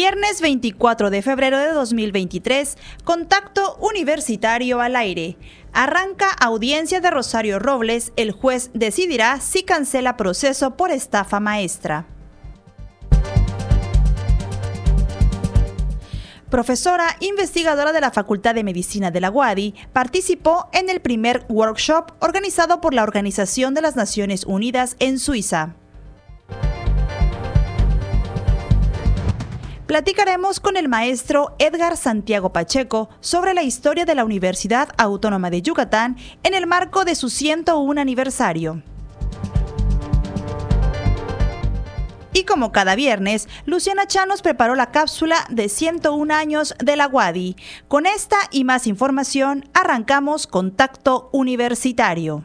Viernes 24 de febrero de 2023, contacto universitario al aire. Arranca audiencia de Rosario Robles, el juez decidirá si cancela proceso por estafa maestra. Profesora investigadora de la Facultad de Medicina de la UADI, participó en el primer workshop organizado por la Organización de las Naciones Unidas en Suiza. Platicaremos con el maestro Edgar Santiago Pacheco sobre la historia de la Universidad Autónoma de Yucatán en el marco de su 101 aniversario. Y como cada viernes, Luciana Chanos preparó la cápsula de 101 años de la UADI. Con esta y más información, arrancamos Contacto Universitario.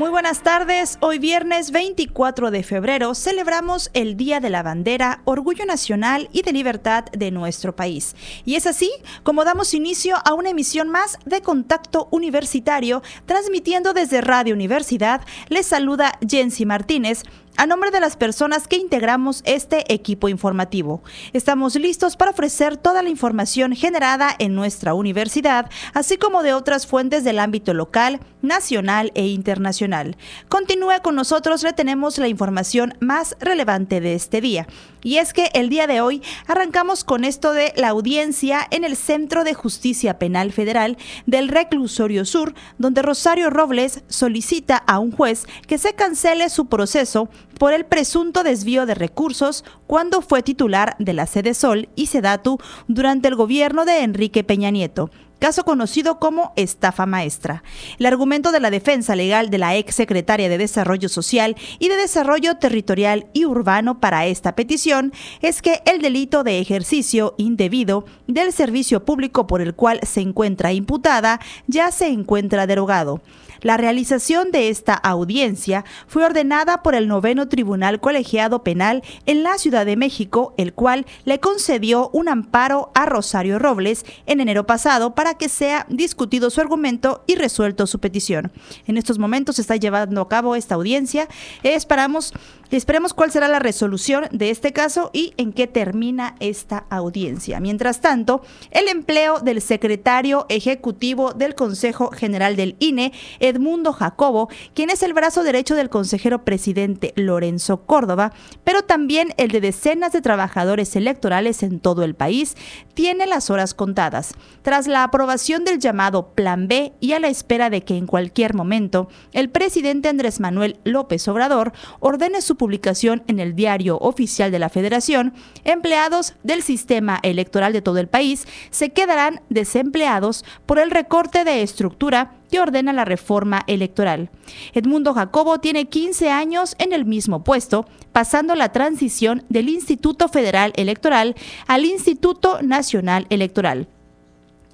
Muy buenas tardes. Hoy viernes 24 de febrero celebramos el Día de la Bandera, Orgullo Nacional y de Libertad de nuestro país. Y es así como damos inicio a una emisión más de Contacto Universitario, transmitiendo desde Radio Universidad. Les saluda Jensi Martínez a nombre de las personas que integramos este equipo informativo. Estamos listos para ofrecer toda la información generada en nuestra universidad, así como de otras fuentes del ámbito local, nacional e internacional. Continúe con nosotros, le tenemos la información más relevante de este día. Y es que el día de hoy arrancamos con esto de la audiencia en el Centro de Justicia Penal Federal del Reclusorio Sur, donde Rosario Robles solicita a un juez que se cancele su proceso por el presunto desvío de recursos cuando fue titular de la Sede Sol y Sedatu durante el gobierno de Enrique Peña Nieto caso conocido como estafa maestra. El argumento de la defensa legal de la ex secretaria de Desarrollo Social y de Desarrollo Territorial y Urbano para esta petición es que el delito de ejercicio indebido del servicio público por el cual se encuentra imputada ya se encuentra derogado. La realización de esta audiencia fue ordenada por el noveno Tribunal Colegiado Penal en la Ciudad de México, el cual le concedió un amparo a Rosario Robles en enero pasado para que sea discutido su argumento y resuelto su petición. En estos momentos se está llevando a cabo esta audiencia. Esperamos, esperemos cuál será la resolución de este caso y en qué termina esta audiencia. Mientras tanto, el empleo del secretario ejecutivo del Consejo General del INE, Edmundo Jacobo, quien es el brazo derecho del consejero presidente Lorenzo Córdoba, pero también el de decenas de trabajadores electorales en todo el país, tiene las horas contadas. Tras la aprobación del llamado Plan B y a la espera de que en cualquier momento el presidente Andrés Manuel López Obrador ordene su publicación en el diario oficial de la Federación, empleados del sistema electoral de todo el país se quedarán desempleados por el recorte de estructura que ordena la reforma electoral. Edmundo Jacobo tiene 15 años en el mismo puesto, pasando la transición del Instituto Federal Electoral al Instituto Nacional Electoral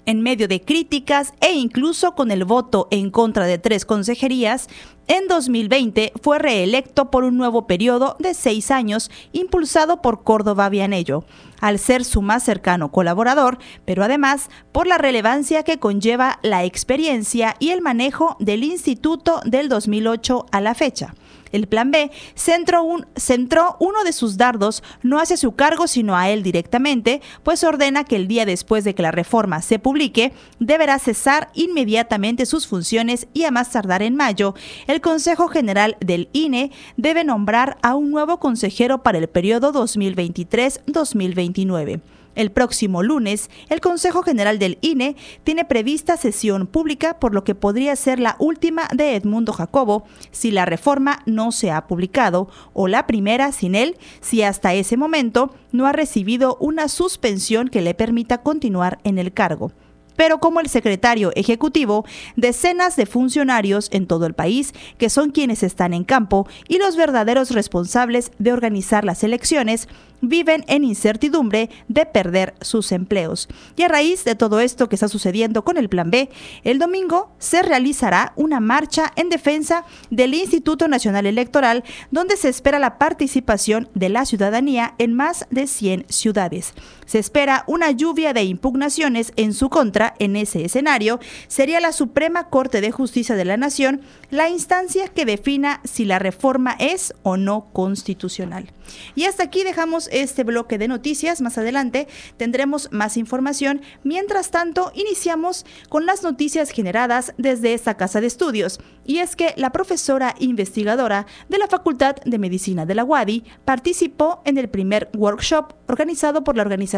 en medio de críticas e incluso con el voto en contra de tres consejerías, en 2020 fue reelecto por un nuevo periodo de seis años impulsado por Córdoba Vianello, al ser su más cercano colaborador, pero además por la relevancia que conlleva la experiencia y el manejo del instituto del 2008 a la fecha. El plan B centró, un, centró uno de sus dardos no hacia su cargo, sino a él directamente, pues ordena que el día después de que la reforma se publique, deberá cesar inmediatamente sus funciones y a más tardar en mayo, el Consejo General del INE debe nombrar a un nuevo consejero para el periodo 2023-2029. El próximo lunes, el Consejo General del INE tiene prevista sesión pública, por lo que podría ser la última de Edmundo Jacobo si la reforma no se ha publicado, o la primera sin él si hasta ese momento no ha recibido una suspensión que le permita continuar en el cargo. Pero como el secretario ejecutivo, decenas de funcionarios en todo el país, que son quienes están en campo y los verdaderos responsables de organizar las elecciones, viven en incertidumbre de perder sus empleos. Y a raíz de todo esto que está sucediendo con el Plan B, el domingo se realizará una marcha en defensa del Instituto Nacional Electoral, donde se espera la participación de la ciudadanía en más de 100 ciudades. Se espera una lluvia de impugnaciones en su contra en ese escenario. Sería la Suprema Corte de Justicia de la Nación la instancia que defina si la reforma es o no constitucional. Y hasta aquí dejamos este bloque de noticias. Más adelante tendremos más información. Mientras tanto, iniciamos con las noticias generadas desde esta casa de estudios. Y es que la profesora investigadora de la Facultad de Medicina de la UADI participó en el primer workshop organizado por la Organización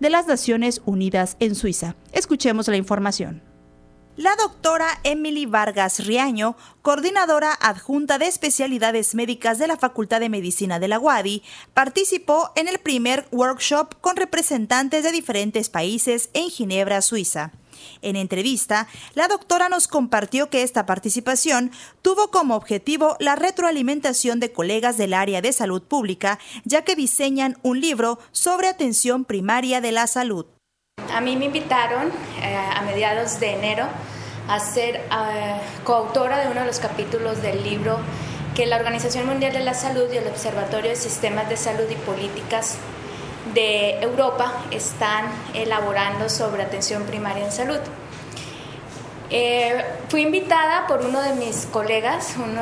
de las Naciones Unidas en Suiza. Escuchemos la información. La doctora Emily Vargas Riaño, coordinadora adjunta de especialidades médicas de la Facultad de Medicina de la UADI, participó en el primer workshop con representantes de diferentes países en Ginebra, Suiza. En entrevista, la doctora nos compartió que esta participación tuvo como objetivo la retroalimentación de colegas del área de salud pública, ya que diseñan un libro sobre atención primaria de la salud. A mí me invitaron eh, a mediados de enero a ser eh, coautora de uno de los capítulos del libro que la Organización Mundial de la Salud y el Observatorio de Sistemas de Salud y Políticas de Europa están elaborando sobre atención primaria en salud. Eh, fui invitada por uno de mis colegas, un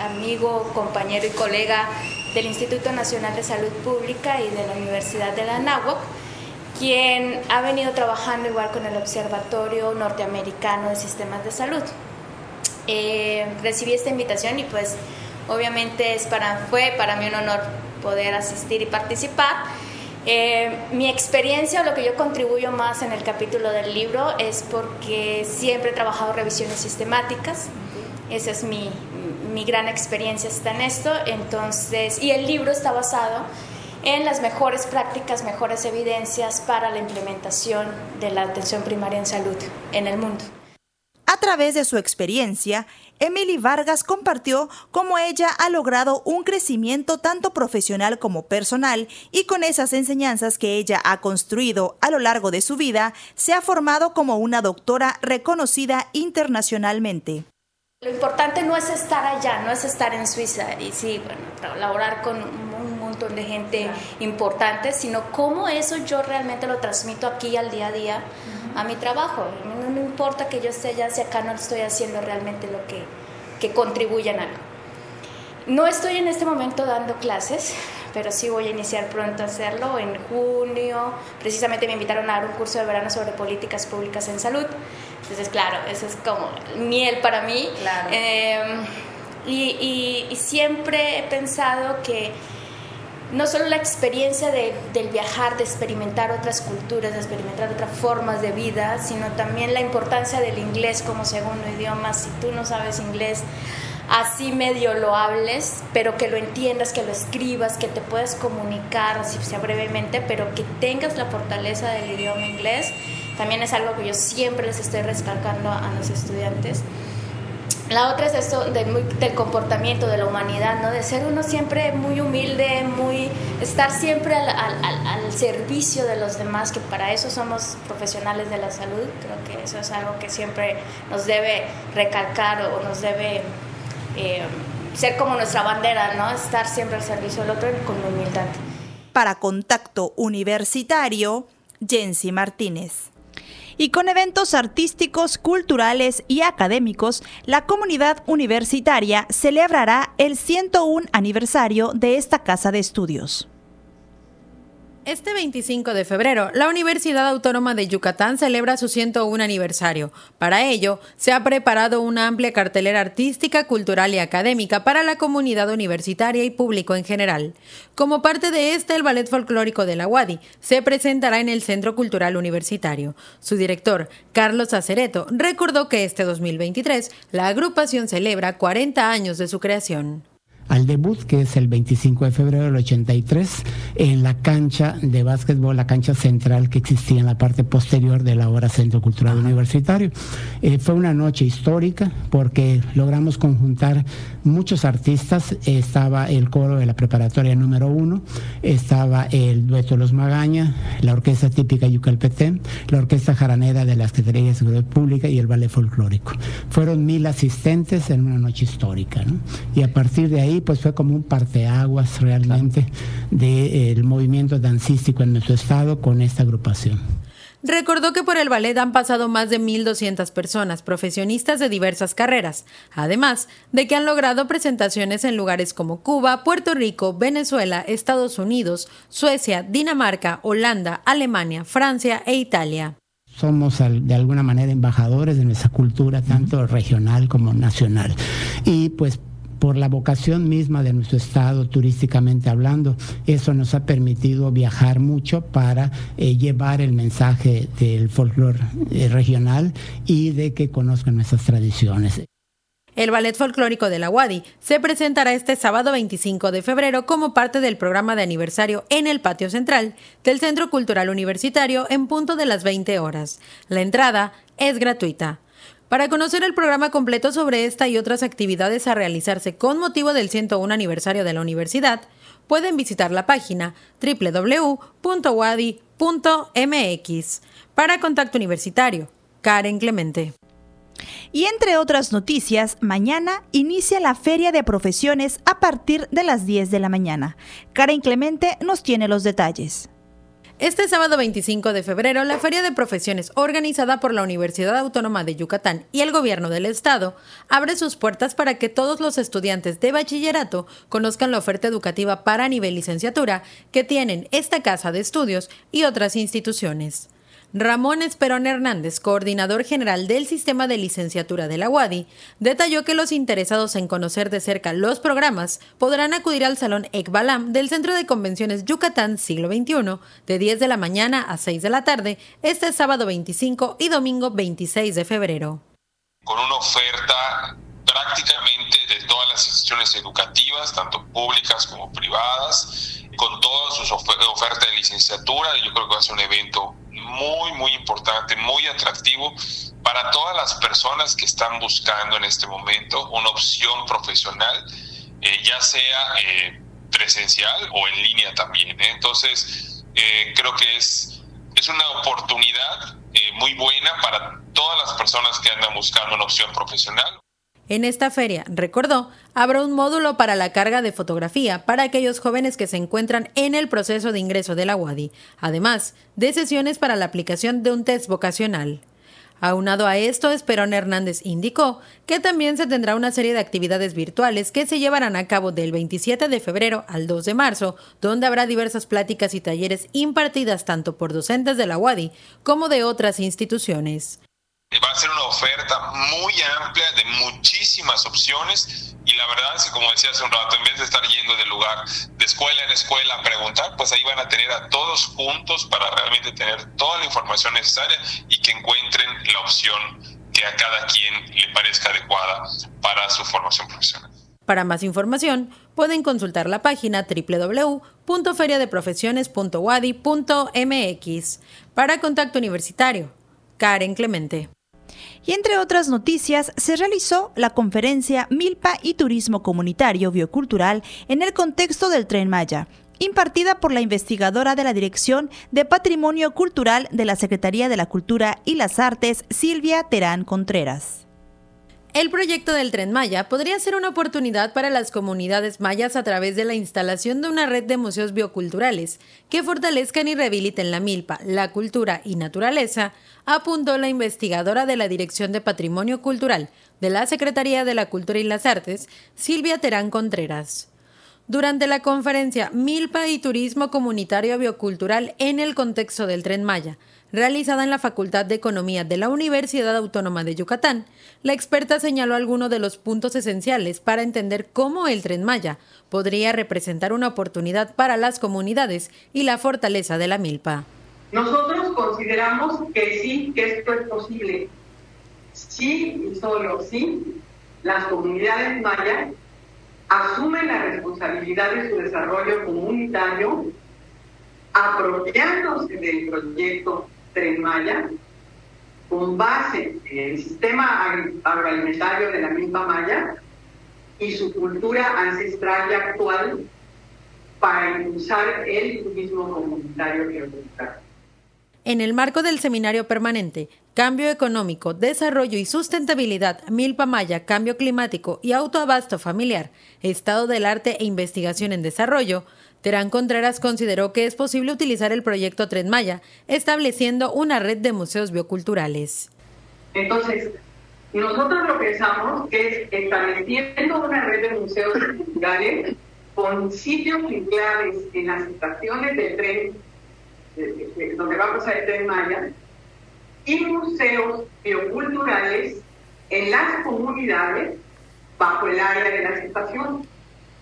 amigo, compañero y colega del Instituto Nacional de Salud Pública y de la Universidad de la Náhuac, quien ha venido trabajando igual con el Observatorio Norteamericano de Sistemas de Salud. Eh, recibí esta invitación y pues obviamente es para, fue para mí un honor poder asistir y participar. Eh, mi experiencia o lo que yo contribuyo más en el capítulo del libro es porque siempre he trabajado revisiones sistemáticas. Esa es mi, mi gran experiencia está en esto. Entonces, y el libro está basado en las mejores prácticas, mejores evidencias para la implementación de la atención primaria en salud en el mundo. A través de su experiencia, Emily Vargas compartió cómo ella ha logrado un crecimiento tanto profesional como personal y con esas enseñanzas que ella ha construido a lo largo de su vida, se ha formado como una doctora reconocida internacionalmente. Lo importante no es estar allá, no es estar en Suiza y sí, bueno, laborar con un montón de gente importante, sino cómo eso yo realmente lo transmito aquí al día a día a mi trabajo. No me importa que yo esté allá si acá no estoy haciendo realmente lo que, que contribuye en algo. No estoy en este momento dando clases, pero sí voy a iniciar pronto a hacerlo en junio. Precisamente me invitaron a dar un curso de verano sobre políticas públicas en salud. Entonces, claro, eso es como miel para mí. Em, y, siempre he pensado que no solo la experiencia de, del viajar, de experimentar otras culturas, de experimentar otras formas de vida, sino también la importancia del inglés como segundo idioma. Si tú no sabes inglés, así medio lo hables, pero que lo entiendas, que lo escribas, que te puedas comunicar, así sea brevemente, pero que tengas la fortaleza del idioma inglés también es algo que yo siempre les estoy recalcando a los estudiantes. La otra es esto del comportamiento de la humanidad, ¿no? De ser uno siempre muy humilde, muy estar siempre al, al, servicio de los demás, que para eso somos profesionales de la salud. Creo que eso es algo que siempre nos debe recalcar o nos debe eh, ser como nuestra bandera, ¿no? Estar siempre al servicio del otro con humildad. Para Contacto Universitario, Jensi Martínez y con eventos artísticos, culturales y académicos, la comunidad universitaria celebrará el 101 aniversario de esta casa de estudios. Este 25 de febrero, la Universidad Autónoma de Yucatán celebra su 101 aniversario. Para ello, se ha preparado una amplia cartelera artística, cultural y académica para la comunidad universitaria y público en general. Como parte de este, el Ballet Folclórico de la UADI se presentará en el Centro Cultural Universitario. Su director, Carlos Acereto, recordó que este 2023 la agrupación celebra 40 años de su creación. Al debut, que es el 25 de febrero del 83, en la cancha de básquetbol, la cancha central que existía en la parte posterior de la hora Centro Cultural Universitario. Eh, fue una noche histórica porque logramos conjuntar muchos artistas. Estaba el coro de la preparatoria número uno, estaba el dueto Los Magaña, la orquesta típica Yucalpetén, la orquesta jaranera de la Secretaría de Seguridad Pública y el ballet folclórico. Fueron mil asistentes en una noche histórica. Y a partir de ahí, pues fue como un parteaguas realmente del movimiento dancístico en nuestro estado con esta agrupación. Recordó que por el ballet han pasado más de 1.200 personas, profesionistas de diversas carreras, además de que han logrado presentaciones en lugares como Cuba, Puerto Rico, Venezuela, Estados Unidos, Suecia, Dinamarca, Holanda, Alemania, Francia e Italia somos de alguna manera embajadores de nuestra cultura, tanto regional como nacional. Y pues por la vocación misma de nuestro estado turísticamente hablando. Eso nos ha permitido viajar mucho para eh, llevar el mensaje del folclore eh, regional y de que conozcan nuestras tradiciones. El Ballet Folclórico de la Wadi se presentará este sábado 25 de febrero como parte del programa de aniversario en el patio central del Centro Cultural Universitario en punto de las 20 horas. La entrada es gratuita. Para conocer el programa completo sobre esta y otras actividades a realizarse con motivo del 101 aniversario de la universidad, pueden visitar la página www.wadi.mx. Para Contacto Universitario, Karen Clemente. Y entre otras noticias, mañana inicia la Feria de Profesiones a partir de las 10 de la mañana. Karen Clemente nos tiene los detalles. Este sábado 25 de febrero, la Feria de Profesiones, organizada por la Universidad Autónoma de Yucatán y el Gobierno del Estado, abre sus puertas para que todos los estudiantes de bachillerato conozcan la oferta educativa para nivel licenciatura que tienen esta casa de estudios y otras instituciones. Ramón Esperón Hernández, coordinador general del sistema de licenciatura de la UADI, detalló que los interesados en conocer de cerca los programas podrán acudir al Salón Ekbalam del Centro de Convenciones Yucatán Siglo XXI de 10 de la mañana a 6 de la tarde este sábado 25 y domingo 26 de febrero. Con una oferta prácticamente de todas las instituciones educativas, tanto públicas como privadas, con toda su oferta de licenciatura. Yo creo que va a ser un evento muy, muy importante, muy atractivo para todas las personas que están buscando en este momento una opción profesional, eh, ya sea eh, presencial o en línea también. ¿eh? Entonces, creo que es, es una oportunidad muy buena para todas las personas que andan buscando una opción profesional. En esta feria, recordó, habrá un módulo para la carga de fotografía para aquellos jóvenes que se encuentran en el proceso de ingreso de la UADI, además de sesiones para la aplicación de un test vocacional. Aunado a esto, Esperón Hernández indicó que también se tendrá una serie de actividades virtuales que se llevarán a cabo del 27 de febrero al 2 de marzo, donde habrá diversas pláticas y talleres impartidas tanto por docentes de la UADI como de otras instituciones va a ser una oferta muy amplia de muchísimas opciones y la verdad es que como decía hace un rato, en vez de estar yendo de lugar de escuela en escuela a preguntar, pues ahí van a tener a todos juntos para realmente tener toda la información necesaria y que encuentren la opción que a cada quien le parezca adecuada para su formación profesional. Para más información, pueden consultar la página www.feriadeprofesiones.wadi.mx. Para Contacto Universitario, Karen Clemente. Y entre otras noticias, se realizó la conferencia Milpa y Turismo Comunitario Biocultural en el contexto del Tren Maya, impartida por la investigadora de la Dirección de Patrimonio Cultural de la Secretaría de la Cultura y las Artes, Silvia Terán Contreras. El proyecto del tren Maya podría ser una oportunidad para las comunidades mayas a través de la instalación de una red de museos bioculturales que fortalezcan y rehabiliten la milpa, la cultura y naturaleza, apuntó la investigadora de la Dirección de Patrimonio Cultural de la Secretaría de la Cultura y las Artes, Silvia Terán Contreras. Durante la conferencia Milpa y Turismo Comunitario Biocultural en el contexto del tren Maya, realizada en la Facultad de Economía de la Universidad Autónoma de Yucatán, la experta señaló algunos de los puntos esenciales para entender cómo el tren Maya podría representar una oportunidad para las comunidades y la fortaleza de la milpa. Nosotros consideramos que sí, que esto es posible. Sí y solo sí, las comunidades mayas asumen la responsabilidad de su desarrollo comunitario apropiándose del proyecto Tren Maya con base en el sistema agroalimentario de la misma Maya y su cultura ancestral y actual para impulsar el turismo comunitario busca. En el marco del seminario permanente Cambio Económico, Desarrollo y Sustentabilidad, Milpa Maya, Cambio Climático y Autoabasto Familiar, Estado del Arte e Investigación en Desarrollo, Terán Contreras consideró que es posible utilizar el proyecto Tren Maya, estableciendo una red de museos bioculturales. Entonces, nosotros lo que pensamos es estableciendo una red de museos culturales con sitios claves en las estaciones del tren, donde va a pasar el tren Maya, y museos bioculturales en las comunidades bajo el área de las estaciones.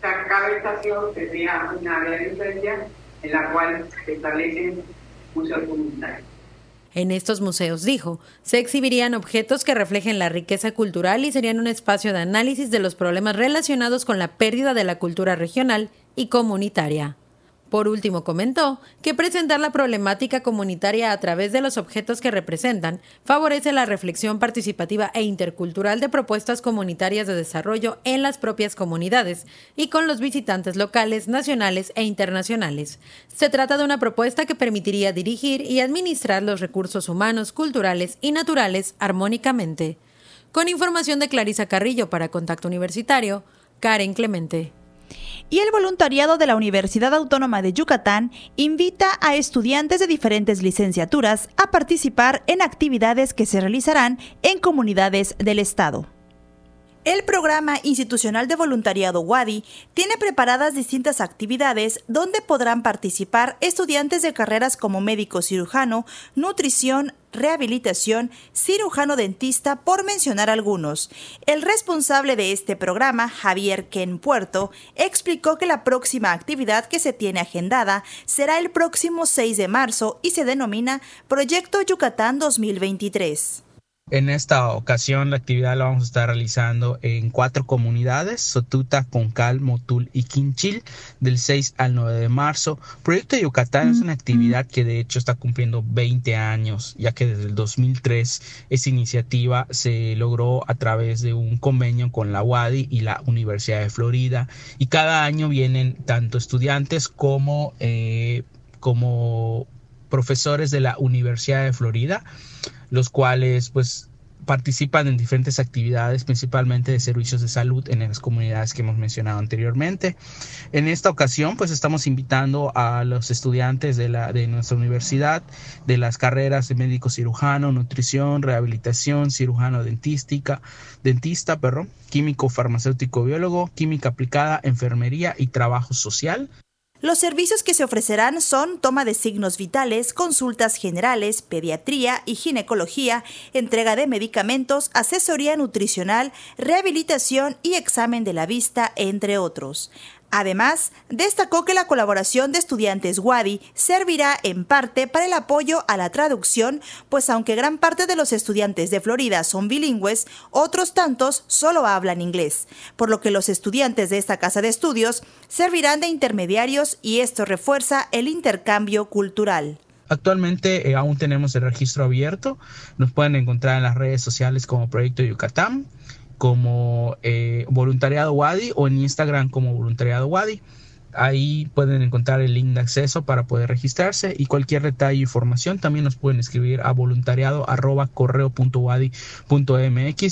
Cada estación tendría una área de influencia en la cual se establecen museos comunitarios. En estos museos, dijo, se exhibirían objetos que reflejen la riqueza cultural y serían un espacio de análisis de los problemas relacionados con la pérdida de la cultura regional y comunitaria. Por último, comentó que presentar la problemática comunitaria a través de los objetos que representan favorece la reflexión participativa e intercultural de propuestas comunitarias de desarrollo en las propias comunidades y con los visitantes locales, nacionales e internacionales. Se trata de una propuesta que permitiría dirigir y administrar los recursos humanos, culturales y naturales armónicamente. Con información de Clarisa Carrillo para Contacto Universitario, Karen Clemente y el voluntariado de la Universidad Autónoma de Yucatán invita a estudiantes de diferentes licenciaturas a participar en actividades que se realizarán en comunidades del Estado. El programa institucional de voluntariado WADI tiene preparadas distintas actividades donde podrán participar estudiantes de carreras como médico cirujano, nutrición, rehabilitación, cirujano dentista, por mencionar algunos. El responsable de este programa, Javier Ken Puerto, explicó que la próxima actividad que se tiene agendada será el próximo 6 de marzo y se denomina Proyecto Yucatán 2023. En esta ocasión la actividad la vamos a estar realizando en cuatro comunidades, Sotuta, Concal, Motul y Quinchil, del 6 al 9 de marzo. Proyecto Yucatán es una actividad que de hecho está cumpliendo 20 años, ya que desde el 2003 esa iniciativa se logró a través de un convenio con la UADI y la Universidad de Florida. Y cada año vienen tanto estudiantes como, eh, como profesores de la Universidad de Florida los cuales pues participan en diferentes actividades, principalmente de servicios de salud en las comunidades que hemos mencionado anteriormente. En esta ocasión, pues estamos invitando a los estudiantes de, la, de nuestra universidad de las carreras de médico cirujano, nutrición, rehabilitación, cirujano dentística, dentista, perdón, químico farmacéutico biólogo, química aplicada, enfermería y trabajo social. Los servicios que se ofrecerán son toma de signos vitales, consultas generales, pediatría y ginecología, entrega de medicamentos, asesoría nutricional, rehabilitación y examen de la vista, entre otros. Además, destacó que la colaboración de estudiantes WADI servirá en parte para el apoyo a la traducción, pues aunque gran parte de los estudiantes de Florida son bilingües, otros tantos solo hablan inglés, por lo que los estudiantes de esta casa de estudios servirán de intermediarios y esto refuerza el intercambio cultural. Actualmente eh, aún tenemos el registro abierto, nos pueden encontrar en las redes sociales como Proyecto Yucatán como eh, voluntariado Wadi o en Instagram como voluntariado Wadi. Ahí pueden encontrar el link de acceso para poder registrarse y cualquier detalle o información también nos pueden escribir a voluntariado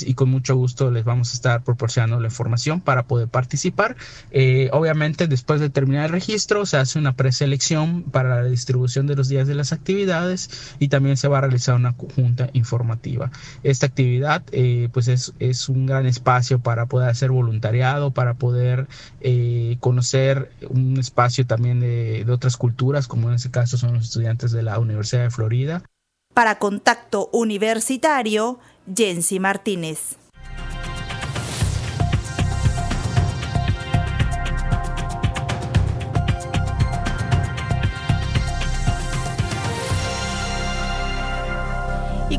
y con mucho gusto les vamos a estar proporcionando la información para poder participar. Eh, obviamente después de terminar el registro se hace una preselección para la distribución de los días de las actividades y también se va a realizar una junta informativa. Esta actividad eh, pues es, es, un gran espacio para poder hacer voluntariado, para poder eh, conocer un espacio también de, de otras culturas, como en este caso son los estudiantes de la Universidad de Florida. Para Contacto Universitario, Jensi Martínez.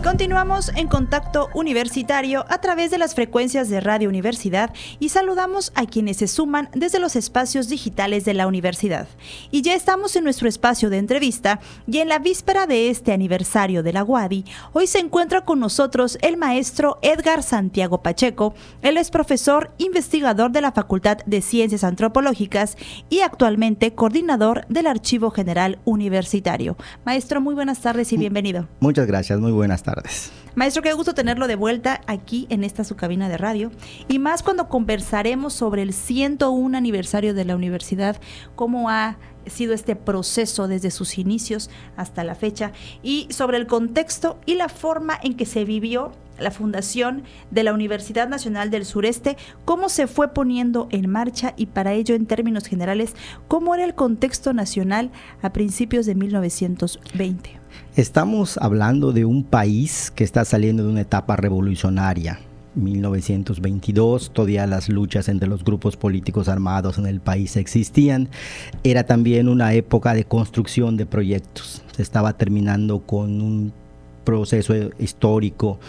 Continuamos en contacto universitario a través de las frecuencias de Radio Universidad y saludamos a quienes se suman desde los espacios digitales de la universidad. Y ya estamos en nuestro espacio de entrevista y en la víspera de este aniversario de la UADI, hoy se encuentra con nosotros el maestro Edgar Santiago Pacheco. Él es profesor investigador de la Facultad de Ciencias Antropológicas y actualmente coordinador del Archivo General Universitario. Maestro, muy buenas tardes y bienvenido. Muchas gracias, muy buenas tardes. Maestro, qué gusto tenerlo de vuelta aquí en esta su cabina de radio. Y más cuando conversaremos sobre el 101 aniversario de la universidad, cómo ha sido este proceso desde sus inicios hasta la fecha y sobre el contexto y la forma en que se vivió la fundación de la Universidad Nacional del Sureste, cómo se fue poniendo en marcha y para ello en términos generales, cómo era el contexto nacional a principios de 1920. Estamos hablando de un país que está saliendo de una etapa revolucionaria. 1922, todavía las luchas entre los grupos políticos armados en el país existían. Era también una época de construcción de proyectos. Se estaba terminando con un proceso histórico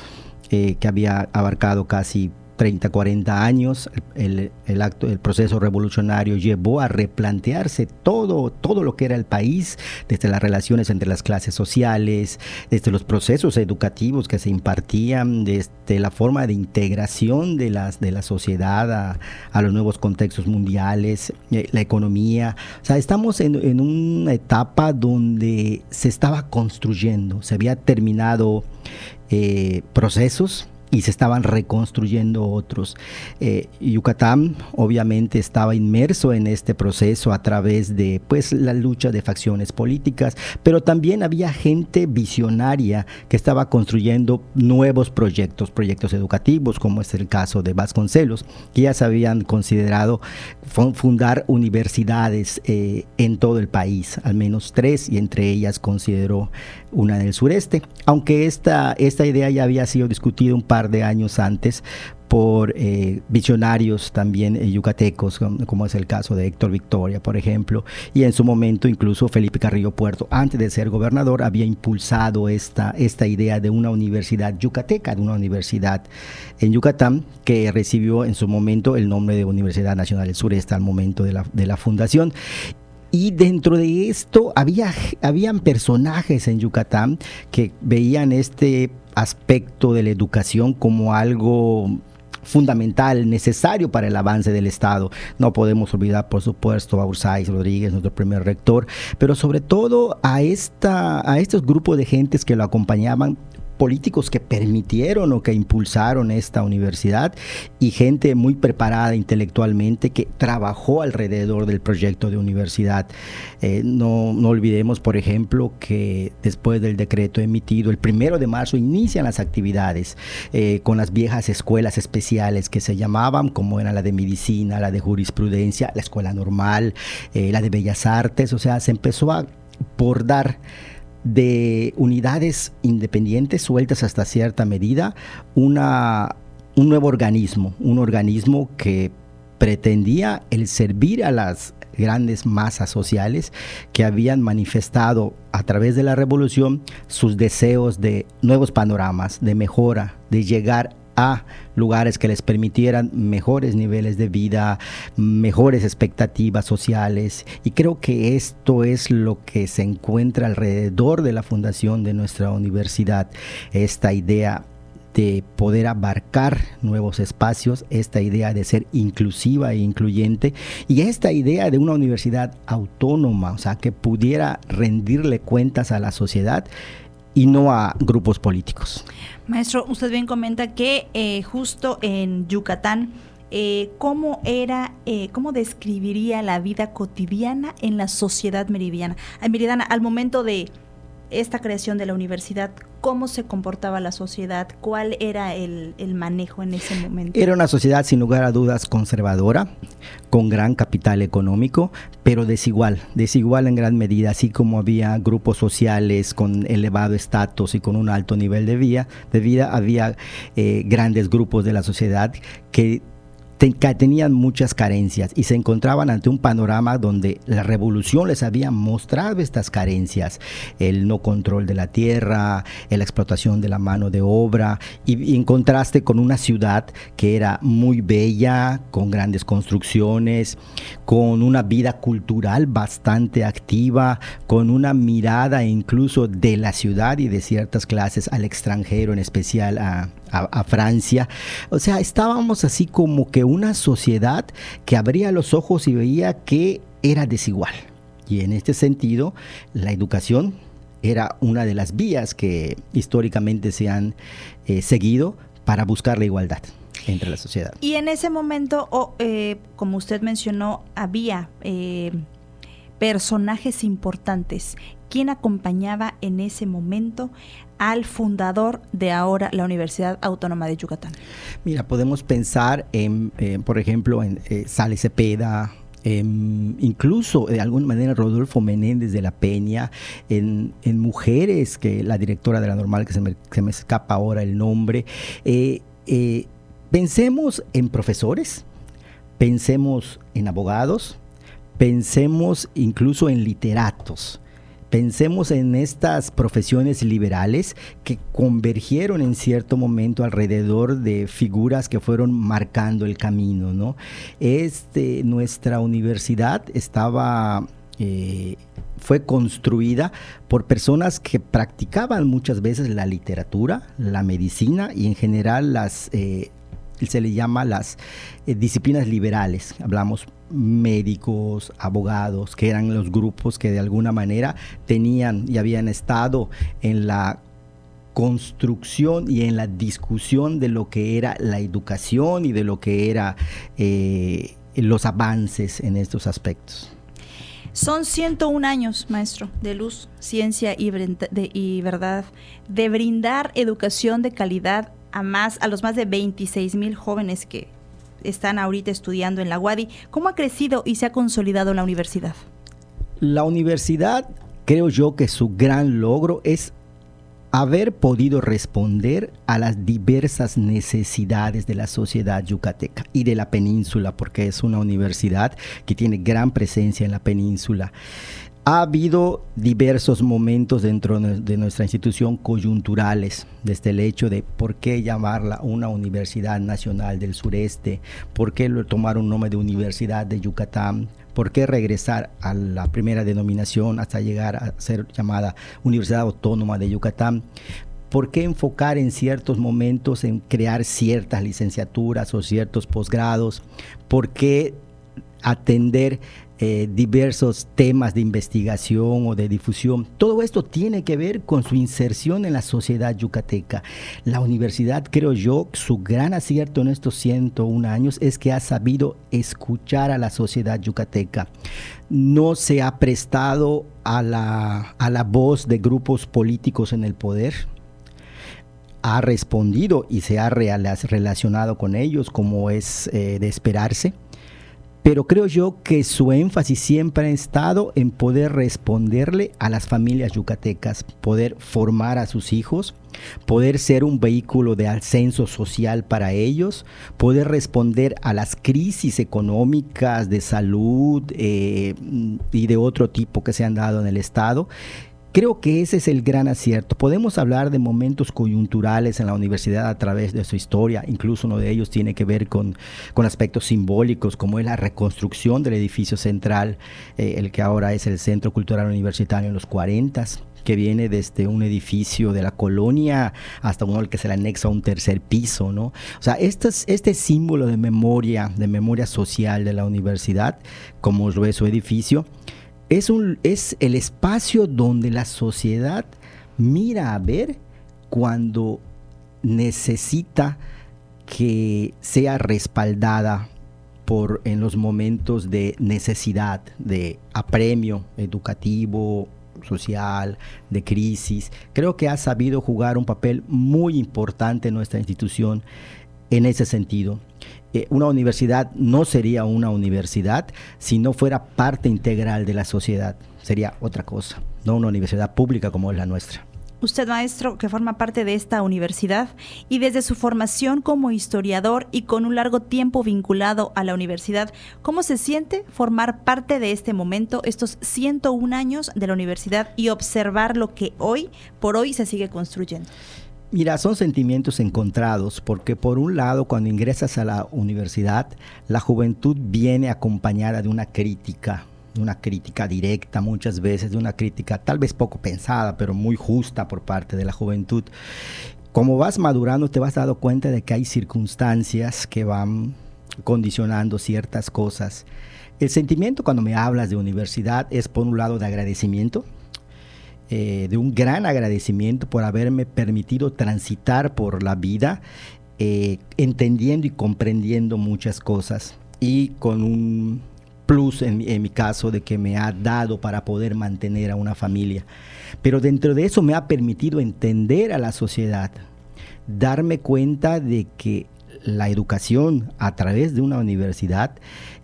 eh, que había abarcado casi 30, 40 años, el, acto, el proceso revolucionario llevó a replantearse todo, todo lo que era el país, desde las relaciones entre las clases sociales, desde los procesos educativos que se impartían, desde la forma de integración de, las, de la sociedad a, los nuevos contextos mundiales, eh, la economía. O sea, estamos en, en una etapa donde se estaba construyendo, se había terminado eh, procesos y se estaban reconstruyendo otros. Eh, Yucatán obviamente estaba inmerso en este proceso a través de pues la lucha de facciones políticas, pero también había gente visionaria que estaba construyendo nuevos proyectos, proyectos educativos, como es el caso de Vasconcelos, que ya se habían considerado fundar universidades eh, en todo el país, al menos tres, y entre ellas consideró una en el sureste, aunque esta, esta idea ya había sido discutida un par de años antes por eh, visionarios también eh, yucatecos, como es el caso de Héctor Victoria, por ejemplo, y en su momento incluso Felipe Carrillo Puerto, antes de ser gobernador, había impulsado esta, esta idea de una universidad yucateca, de una universidad en Yucatán, que recibió en su momento el nombre de Universidad Nacional del Sureste al momento de la, de la fundación. Y dentro de esto había habían personajes en Yucatán que veían este aspecto de la educación como algo fundamental, necesario para el avance del Estado. No podemos olvidar, por supuesto, a Ursáis Rodríguez, nuestro primer rector, pero sobre todo a, esta, a estos grupos de gentes que lo acompañaban políticos que permitieron o que impulsaron esta universidad y gente muy preparada intelectualmente que trabajó alrededor del proyecto de universidad. Eh, no, no, olvidemos, por ejemplo, que después del decreto emitido el primero de marzo inician las actividades eh, con las viejas escuelas especiales que se llamaban, como era la de medicina, la de jurisprudencia, la escuela normal, eh, la de bellas artes, o sea, se empezó a por dar de unidades independientes sueltas hasta cierta medida, una, un nuevo organismo, un organismo que pretendía el servir a las grandes masas sociales que habían manifestado a través de la revolución sus deseos de nuevos panoramas, de mejora, de llegar a lugares que les permitieran mejores niveles de vida, mejores expectativas sociales. Y creo que esto es lo que se encuentra alrededor de la fundación de nuestra universidad, esta idea de poder abarcar nuevos espacios, esta idea de ser inclusiva e incluyente y esta idea de una universidad autónoma, o sea, que pudiera rendirle cuentas a la sociedad y no a grupos políticos. Maestro, usted bien comenta que eh, justo en Yucatán, eh, ¿cómo era, eh, cómo describiría la vida cotidiana en la sociedad meridiana, meridiana al momento de esta creación de la universidad, cómo se comportaba la sociedad, cuál era el, manejo en ese momento. Era una sociedad sin lugar a dudas conservadora, con gran capital económico, pero desigual, desigual en gran medida, así como había grupos sociales con elevado estatus y con un alto nivel de vida, de vida había eh, grandes grupos de la sociedad que tenían muchas carencias y se encontraban ante un panorama donde la revolución les había mostrado estas carencias, el no control de la tierra, la explotación de la mano de obra y, en contraste con una ciudad que era muy bella, con grandes construcciones, con una vida cultural bastante activa, con una mirada incluso de la ciudad y de ciertas clases al extranjero, en especial a, a, Francia. O sea, estábamos así como que una sociedad que abría los ojos y veía que era desigual. Y en este sentido, la educación era una de las vías que históricamente se han eh, seguido para buscar la igualdad entre la sociedad. Y en ese momento, eh, como usted mencionó, había eh, personajes importantes. ¿Quién acompañaba en ese momento al fundador de ahora la Universidad Autónoma de Yucatán? Mira, podemos pensar en, por ejemplo, en eh, Cepeda, incluso de alguna manera Rodolfo Menéndez de la Peña, en, mujeres, que la directora de la normal, que se me, me escapa ahora el nombre. Eh, eh, pensemos en profesores, pensemos en abogados, pensemos incluso en literatos. Pensemos en estas profesiones liberales que convergieron en cierto momento alrededor de figuras que fueron marcando el camino. ¿no? Este, nuestra universidad estaba eh, fue construida por personas que practicaban muchas veces la literatura, la medicina y en general las eh, se le llama las eh, disciplinas liberales. Hablamos médicos, abogados, que eran los grupos que de alguna manera tenían y habían estado en la construcción y en la discusión de lo que era la educación y de lo que era eh, los avances en estos aspectos. Son 101 años, maestro, de luz, ciencia y, y verdad, de brindar educación de calidad a más a los más de 26 mil jóvenes que están ahorita estudiando en la UADI. ¿Cómo ha crecido y se ha consolidado la universidad? La universidad, creo yo que su gran logro es haber podido responder a las diversas necesidades de la sociedad yucateca y de la península, porque es una universidad que tiene gran presencia en la península. Ha habido diversos momentos dentro de nuestra institución coyunturales, desde el hecho de por qué llamarla una Universidad Nacional del Sureste, por qué tomar un nombre de Universidad de Yucatán, por qué regresar a la primera denominación hasta llegar a ser llamada Universidad Autónoma de Yucatán. ¿Por qué enfocar en ciertos momentos en crear ciertas licenciaturas o ciertos posgrados? ¿Por qué atender eh, diversos temas de investigación o de difusión. Todo esto tiene que ver con su inserción en la sociedad yucateca. La universidad, creo yo, su gran acierto en estos 101 años es que ha sabido escuchar a la sociedad yucateca. No se ha prestado a la, a la voz de grupos políticos en el poder, ha respondido y se ha relacionado con ellos como es eh, de esperarse pero creo yo que su énfasis siempre ha estado en poder responderle a las familias yucatecas, poder formar a sus hijos, poder ser un vehículo de ascenso social para ellos, poder responder a las crisis económicas, de salud eh, y de otro tipo que se han dado en el Estado Creo que ese es el gran acierto. Podemos hablar de momentos coyunturales en la universidad a través de su historia, incluso uno de ellos tiene que ver con, aspectos simbólicos, como es la reconstrucción del edificio central, eh, el que ahora es el Centro Cultural Universitario en los 40 que viene desde un edificio de la colonia hasta uno al que se le anexa un tercer piso, ¿no? O sea, este, este símbolo de memoria, de memoria social de la universidad, como lo es su edificio, es, un, es el espacio donde la sociedad mira a ver cuando necesita que sea respaldada por en los momentos de necesidad, de apremio educativo, social, de crisis. Creo que ha sabido jugar un papel muy importante en nuestra institución en ese sentido. Eh, una universidad no sería una universidad si no fuera parte integral de la sociedad. Sería otra cosa, no una universidad pública como es la nuestra usted maestro que forma parte de esta universidad y desde su formación como historiador y con un largo tiempo vinculado a la universidad, ¿cómo se siente formar parte de este momento, estos 101 años de la universidad y observar lo que hoy por hoy se sigue construyendo? Mira, son sentimientos encontrados porque por un lado cuando ingresas a la universidad, la juventud viene acompañada de una crítica, una crítica directa muchas veces, de una crítica tal vez poco pensada, pero muy justa por parte de la juventud. Como vas madurando te vas dando cuenta de que hay circunstancias que van condicionando ciertas cosas. El sentimiento cuando me hablas de universidad es por un lado de agradecimiento, eh, de un gran agradecimiento por haberme permitido transitar por la vida, eh, entendiendo y comprendiendo muchas cosas y con un plus en, en, mi caso de que me ha dado para poder mantener a una familia. Pero dentro de eso me ha permitido entender a la sociedad, darme cuenta de que la educación a través de una universidad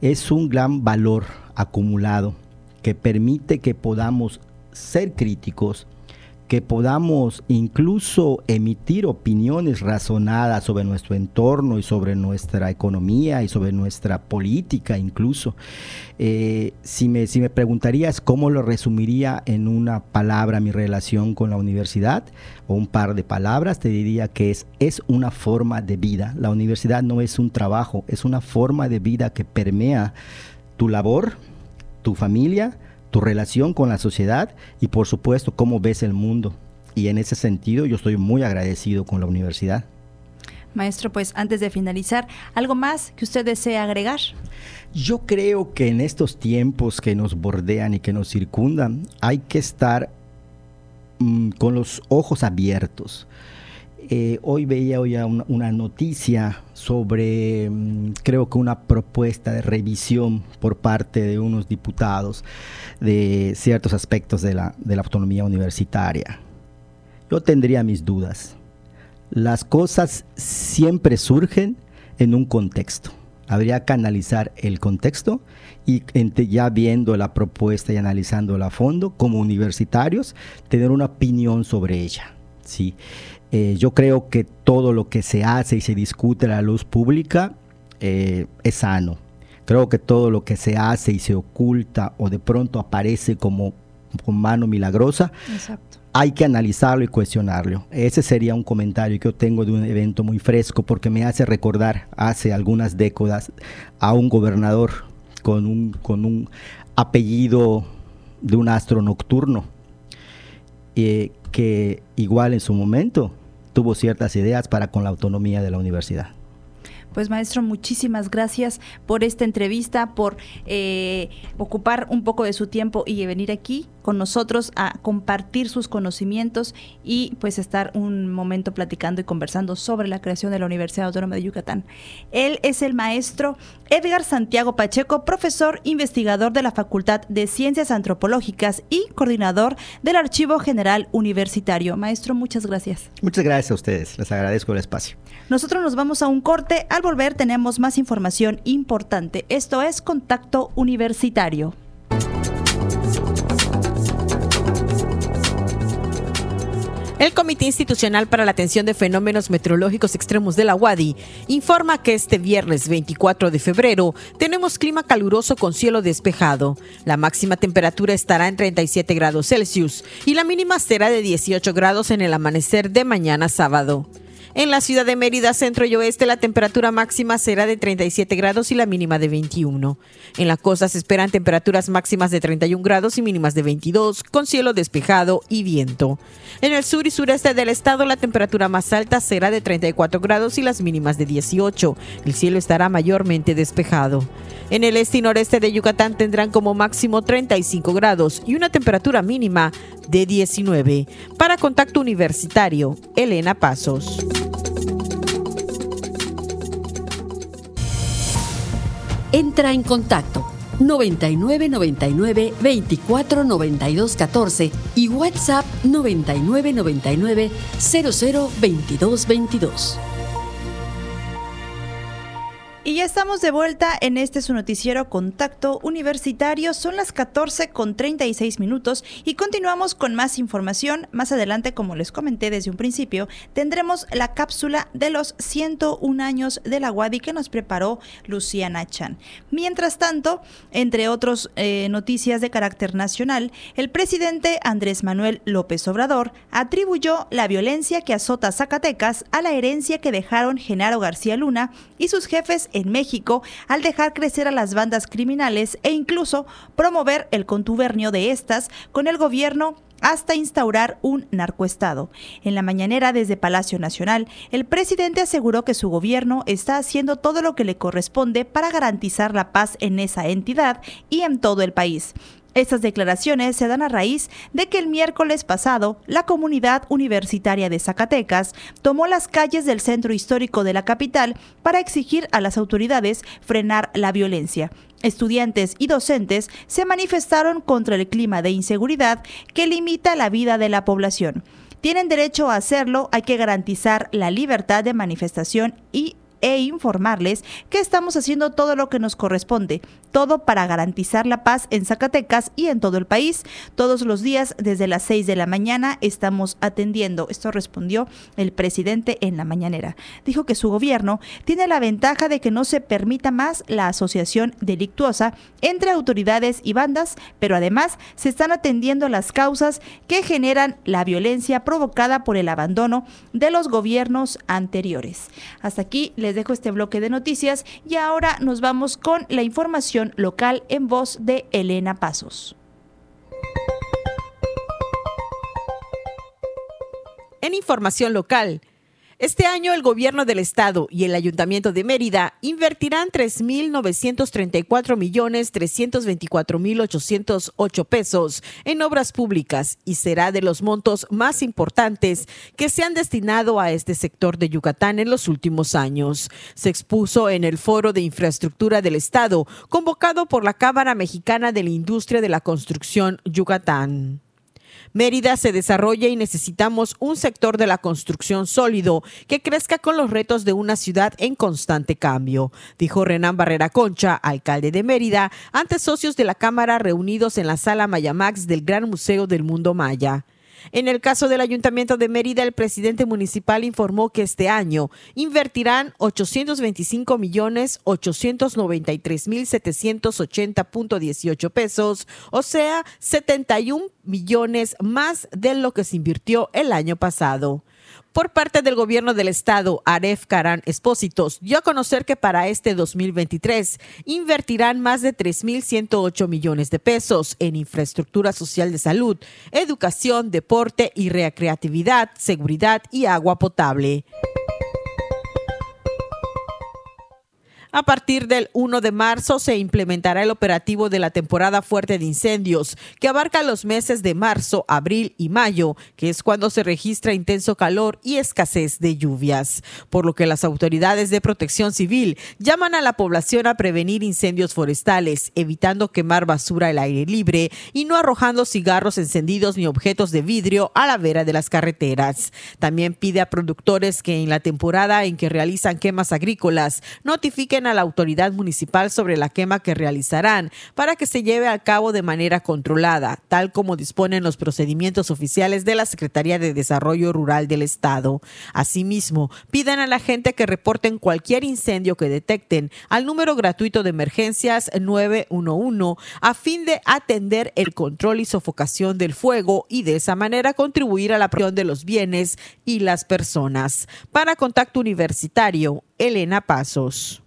es un gran valor acumulado que permite que podamos ser críticos, que podamos incluso emitir opiniones razonadas sobre nuestro entorno y sobre nuestra economía y sobre nuestra política incluso. Eh, si, me, si me preguntarías cómo lo resumiría en una palabra mi relación con la universidad o un par de palabras, te diría que es, es una forma de vida. La universidad no es un trabajo, es una forma de vida que permea tu labor, tu familia, tu relación con la sociedad y por supuesto cómo ves el mundo. Y en ese sentido yo estoy muy agradecido con la universidad. Maestro, pues antes de finalizar, ¿algo más que usted desee agregar? Yo creo que en estos tiempos que nos bordean y que nos circundan, hay que estar mmm, con los ojos abiertos. Eh, hoy veía hoy una, una, noticia sobre, mmm, creo que una propuesta de revisión por parte de unos diputados de ciertos aspectos de la, de la autonomía universitaria. Yo tendría mis dudas. Las cosas siempre surgen en un contexto. Habría que analizar el contexto y ya viendo la propuesta y analizándola a fondo, como universitarios, tener una opinión sobre ella. ¿sí? Eh, yo creo que todo lo que se hace y se discute a la luz pública eh, es sano. Creo que todo lo que se hace y se oculta o de pronto aparece como con mano milagrosa, Exacto. hay que analizarlo y cuestionarlo. Ese sería un comentario que yo tengo de un evento muy fresco porque me hace recordar hace algunas décadas a un gobernador con un, con un apellido de un astro nocturno eh, que igual en su momento tuvo ciertas ideas para con la autonomía de la universidad. Pues maestro, muchísimas gracias por esta entrevista, por eh, ocupar un poco de su tiempo y venir aquí con nosotros a compartir sus conocimientos y pues estar un momento platicando y conversando sobre la creación de la Universidad Autónoma de Yucatán. Él es el maestro Edgar Santiago Pacheco, profesor investigador de la Facultad de Ciencias Antropológicas y coordinador del Archivo General Universitario. Maestro, muchas gracias. Muchas gracias a ustedes, les agradezco el espacio. Nosotros nos vamos a un corte, al volver tenemos más información importante. Esto es Contacto Universitario. El Comité Institucional para la Atención de Fenómenos Meteorológicos Extremos de la UADI informa que este viernes 24 de febrero tenemos clima caluroso con cielo despejado. La máxima temperatura estará en 37 grados Celsius y la mínima será de 18 grados en el amanecer de mañana sábado. En la ciudad de Mérida, centro y oeste, la temperatura máxima será de 37 grados y la mínima de 21. En la costa se esperan temperaturas máximas de 31 grados y mínimas de 22, con cielo despejado y viento. En el sur y sureste del estado, la temperatura más alta será de 34 grados y las mínimas de 18. El cielo estará mayormente despejado. En el este y noreste de Yucatán tendrán como máximo 35 grados y una temperatura mínima de 19. Para Contacto Universitario, Elena Pasos. Entra en contacto 9999 24 92 14 y WhatsApp 9999 00 22 22. Y ya estamos de vuelta en este su noticiero Contacto Universitario. Son las 14 con 36 minutos y continuamos con más información. Más adelante, como les comenté desde un principio, tendremos la cápsula de los 101 años de la UADI que nos preparó Luciana Chan. Mientras tanto, entre otras eh, noticias de carácter nacional, el presidente Andrés Manuel López Obrador atribuyó la violencia que azota Zacatecas a la herencia que dejaron Genaro García Luna y sus jefes en México al dejar crecer a las bandas criminales e incluso promover el contubernio de estas con el gobierno hasta instaurar un narcoestado. En la mañanera desde Palacio Nacional, el presidente aseguró que su gobierno está haciendo todo lo que le corresponde para garantizar la paz en esa entidad y en todo el país. Estas declaraciones se dan a raíz de que el miércoles pasado la comunidad universitaria de Zacatecas tomó las calles del centro histórico de la capital para exigir a las autoridades frenar la violencia. Estudiantes y docentes se manifestaron contra el clima de inseguridad que limita la vida de la población. Tienen derecho a hacerlo, hay que garantizar la libertad de manifestación y e informarles que estamos haciendo todo lo que nos corresponde, todo para garantizar la paz en Zacatecas y en todo el país. Todos los días desde las 6 de la mañana estamos atendiendo. Esto respondió el presidente en la mañanera. Dijo que su gobierno tiene la ventaja de que no se permita más la asociación delictuosa entre autoridades y bandas, pero además se están atendiendo las causas que generan la violencia provocada por el abandono de los gobiernos anteriores. Hasta aquí les dejo este bloque de noticias y ahora nos vamos con la información local en voz de Elena Pasos. En información local, este año el gobierno del estado y el ayuntamiento de Mérida invertirán 3.934 millones 324 mil 808 pesos en obras públicas y será de los montos más importantes que se han destinado a este sector de Yucatán en los últimos años. Se expuso en el Foro de Infraestructura del Estado, convocado por la Cámara Mexicana de la Industria de la Construcción Yucatán. Mérida se desarrolla y necesitamos un sector de la construcción sólido que crezca con los retos de una ciudad en constante cambio, dijo Renán Barrera Concha, alcalde de Mérida, ante socios de la Cámara reunidos en la sala Mayamax del Gran Museo del Mundo Maya. En el caso del Ayuntamiento de Mérida, el presidente municipal informó que este año invertirán 825 millones 893 mil 780.18 pesos, o sea, 71 millones más de lo que se invirtió el año pasado. Por parte del gobierno del estado, Aref Karan Espósitos dio a conocer que para este 2023 invertirán más de 3.108 millones de pesos en infraestructura social de salud, educación, deporte y recreatividad, seguridad y agua potable. A partir del 1 de marzo se implementará el operativo de la temporada fuerte de incendios, que abarca los meses de marzo, abril y mayo, que es cuando se registra intenso calor y escasez de lluvias. Por lo que las autoridades de protección civil llaman a la población a prevenir incendios forestales, evitando quemar basura al aire libre y no arrojando cigarros encendidos ni objetos de vidrio a la vera de las carreteras. También pide a productores que en la temporada en que realizan quemas agrícolas notifiquen a la autoridad municipal sobre la quema que realizarán para que se lleve a cabo de manera controlada, tal como disponen los procedimientos oficiales de la Secretaría de Desarrollo Rural del Estado. Asimismo, piden a la gente que reporten cualquier incendio que detecten al número gratuito de emergencias 911 a fin de atender el control y sofocación del fuego y de esa manera contribuir a la protección de los bienes y las personas. Para Contacto Universitario, Elena Pasos.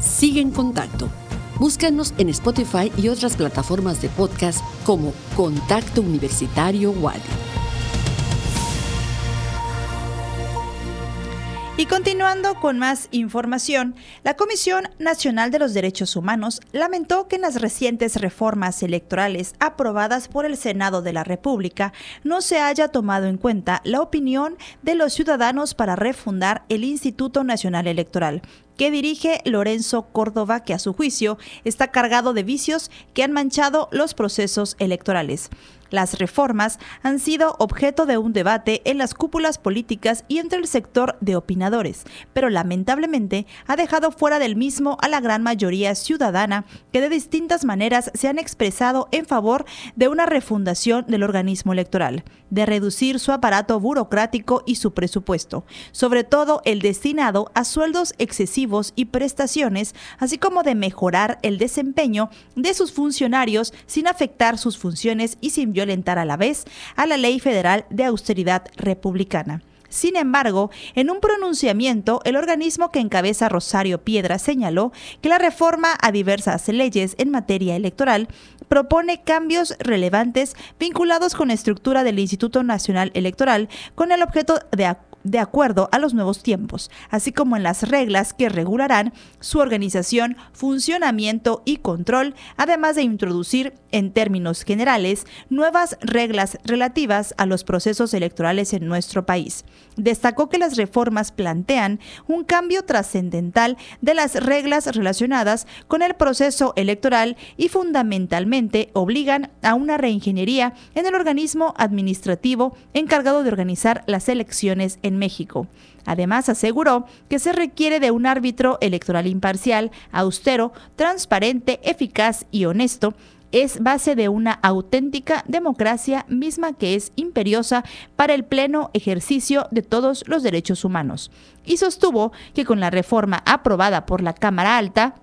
Sigue en contacto. Búscanos en Spotify y otras plataformas de podcast como Contacto Universitario Wadi. Y continuando con más información, la Comisión Nacional de los Derechos Humanos lamentó que en las recientes reformas electorales aprobadas por el Senado de la República no se haya tomado en cuenta la opinión de los ciudadanos para refundar el Instituto Nacional Electoral, que dirige Lorenzo Córdoba, que a su juicio está cargado de vicios que han manchado los procesos electorales. Las reformas han sido objeto de un debate en las cúpulas políticas y entre el sector de opinadores, pero lamentablemente ha dejado fuera del mismo a la gran mayoría ciudadana que de distintas maneras se han expresado en favor de una refundación del organismo electoral, de reducir su aparato burocrático y su presupuesto, sobre todo el destinado a sueldos excesivos y prestaciones, así como de mejorar el desempeño de sus funcionarios sin afectar sus funciones y sin violentar a la vez a la Ley Federal de Austeridad Republicana. Sin embargo, en un pronunciamiento, el organismo que encabeza Rosario Piedra señaló que la reforma a diversas leyes en materia electoral propone cambios relevantes vinculados con la estructura del Instituto Nacional Electoral con el objeto de de acuerdo a los nuevos tiempos, así como en las reglas que regularán su organización, funcionamiento y control, además de introducir, en términos generales, nuevas reglas relativas a los procesos electorales en nuestro país. Destacó que las reformas plantean un cambio trascendental de las reglas relacionadas con el proceso electoral y fundamentalmente obligan a una reingeniería en el organismo administrativo encargado de organizar las elecciones en México. Además, aseguró que se requiere de un árbitro electoral imparcial, austero, transparente, eficaz y honesto, es base de una auténtica democracia misma que es imperiosa para el pleno ejercicio de todos los derechos humanos. Y sostuvo que con la reforma aprobada por la Cámara Alta,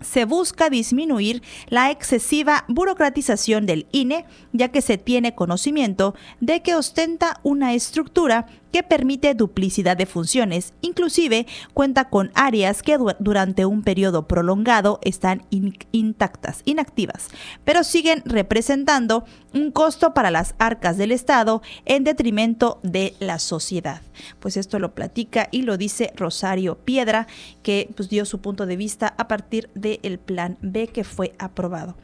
se busca disminuir la excesiva burocratización del INE, ya que se tiene conocimiento de que ostenta una estructura que permite duplicidad de funciones. Inclusive cuenta con áreas que durante un periodo prolongado están intactas, inactivas, pero siguen representando un costo para las arcas del Estado en detrimento de la sociedad. Pues esto lo platica y lo dice Rosario Piedra, que pues, dio su punto de vista a partir del plan B que fue aprobado.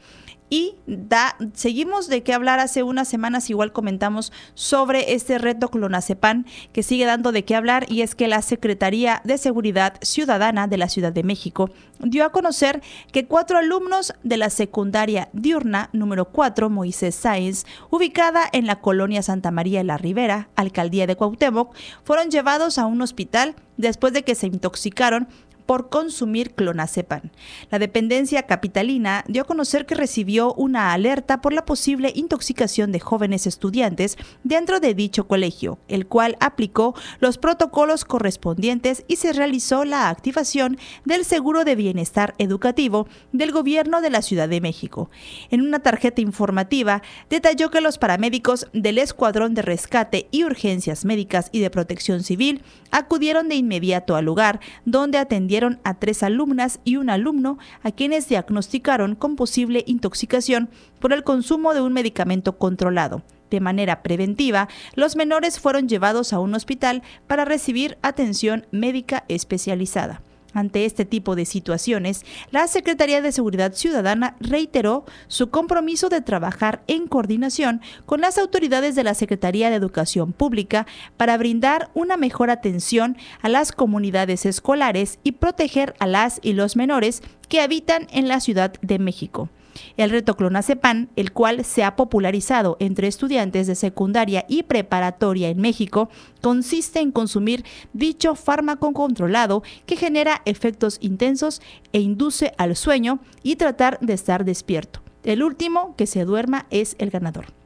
Y da, seguimos de qué hablar. Hace unas semanas, igual comentamos sobre este reto clonazepam que sigue dando de qué hablar y es que la Secretaría de Seguridad Ciudadana de la Ciudad de México dio a conocer que cuatro alumnos de la secundaria diurna número 4 Moisés Sáenz, ubicada en la colonia Santa María de la Ribera, alcaldía de Cuauhtémoc, fueron llevados a un hospital después de que se intoxicaron por consumir clonazepam. La dependencia capitalina dio a conocer que recibió una alerta por la posible intoxicación de jóvenes estudiantes dentro de dicho colegio, el cual aplicó los protocolos correspondientes y se realizó la activación del seguro de bienestar educativo del gobierno de la Ciudad de México. En una tarjeta informativa detalló que los paramédicos del Escuadrón de Rescate y Urgencias Médicas y de Protección Civil acudieron de inmediato al lugar donde atendieron a tres alumnas y un alumno a quienes diagnosticaron con posible intoxicación por el consumo de un medicamento controlado. De manera preventiva, los menores fueron llevados a un hospital para recibir atención médica especializada. Ante este tipo de situaciones, la Secretaría de Seguridad Ciudadana reiteró su compromiso de trabajar en coordinación con las autoridades de la Secretaría de Educación Pública para brindar una mejor atención a las comunidades escolares y proteger a las y los menores que habitan en la Ciudad de México. El reto Clonazepam, el cual se ha popularizado entre estudiantes de secundaria y preparatoria en México, consiste en consumir dicho fármaco controlado que genera efectos intensos e induce al sueño y tratar de estar despierto. El último que se duerma es el ganador.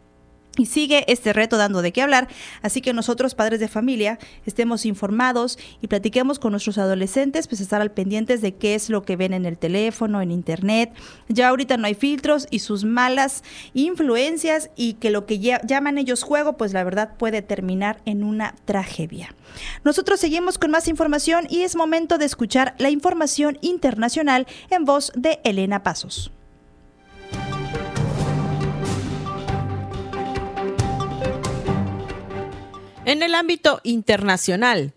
Y sigue este reto dando de qué hablar, así que nosotros, padres de familia, estemos informados y platiquemos con nuestros adolescentes, pues estar al pendientes de qué es lo que ven en el teléfono, en internet. Ya ahorita no hay filtros y sus malas influencias y que lo que llaman ellos juego, pues la verdad puede terminar en una tragedia. Nosotros seguimos con más información y es momento de escuchar la información internacional en voz de Elena Pasos. En el ámbito internacional,